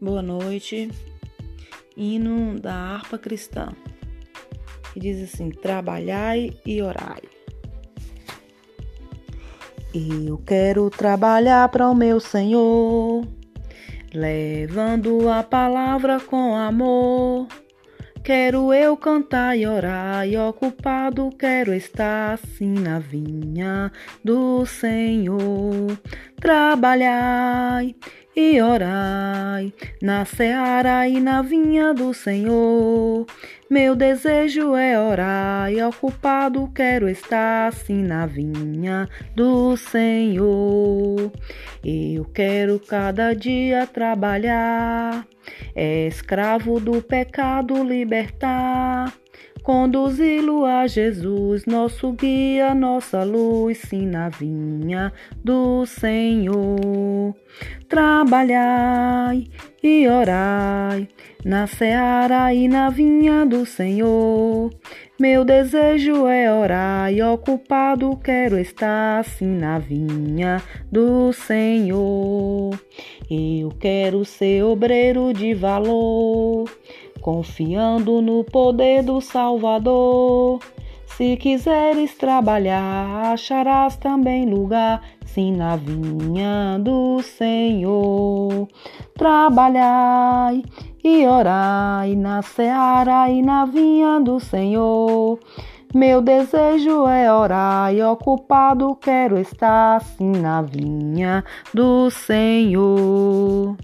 Boa noite. Hino da harpa cristã. Que diz assim: Trabalhai e orai. Eu quero trabalhar para o meu Senhor, levando a palavra com amor. Quero eu cantar e orar, e ocupado quero estar assim na vinha do Senhor. Trabalhai e orai na seara e na vinha do Senhor. Meu desejo é orar e ocupado quero estar assim na vinha do Senhor. Eu quero cada dia trabalhar, é escravo do pecado libertar conduzi-lo a Jesus, nosso guia, nossa luz, sim, na vinha do Senhor. Trabalhai e orai na seara e na vinha do Senhor. Meu desejo é orar e ocupado quero estar assim na vinha do Senhor. Eu quero ser obreiro de valor confiando no poder do Salvador. Se quiseres trabalhar, acharás também lugar, sim, na vinha do Senhor. Trabalhai e orai na seara e na vinha do Senhor. Meu desejo é orar e ocupado quero estar, sim, na vinha do Senhor.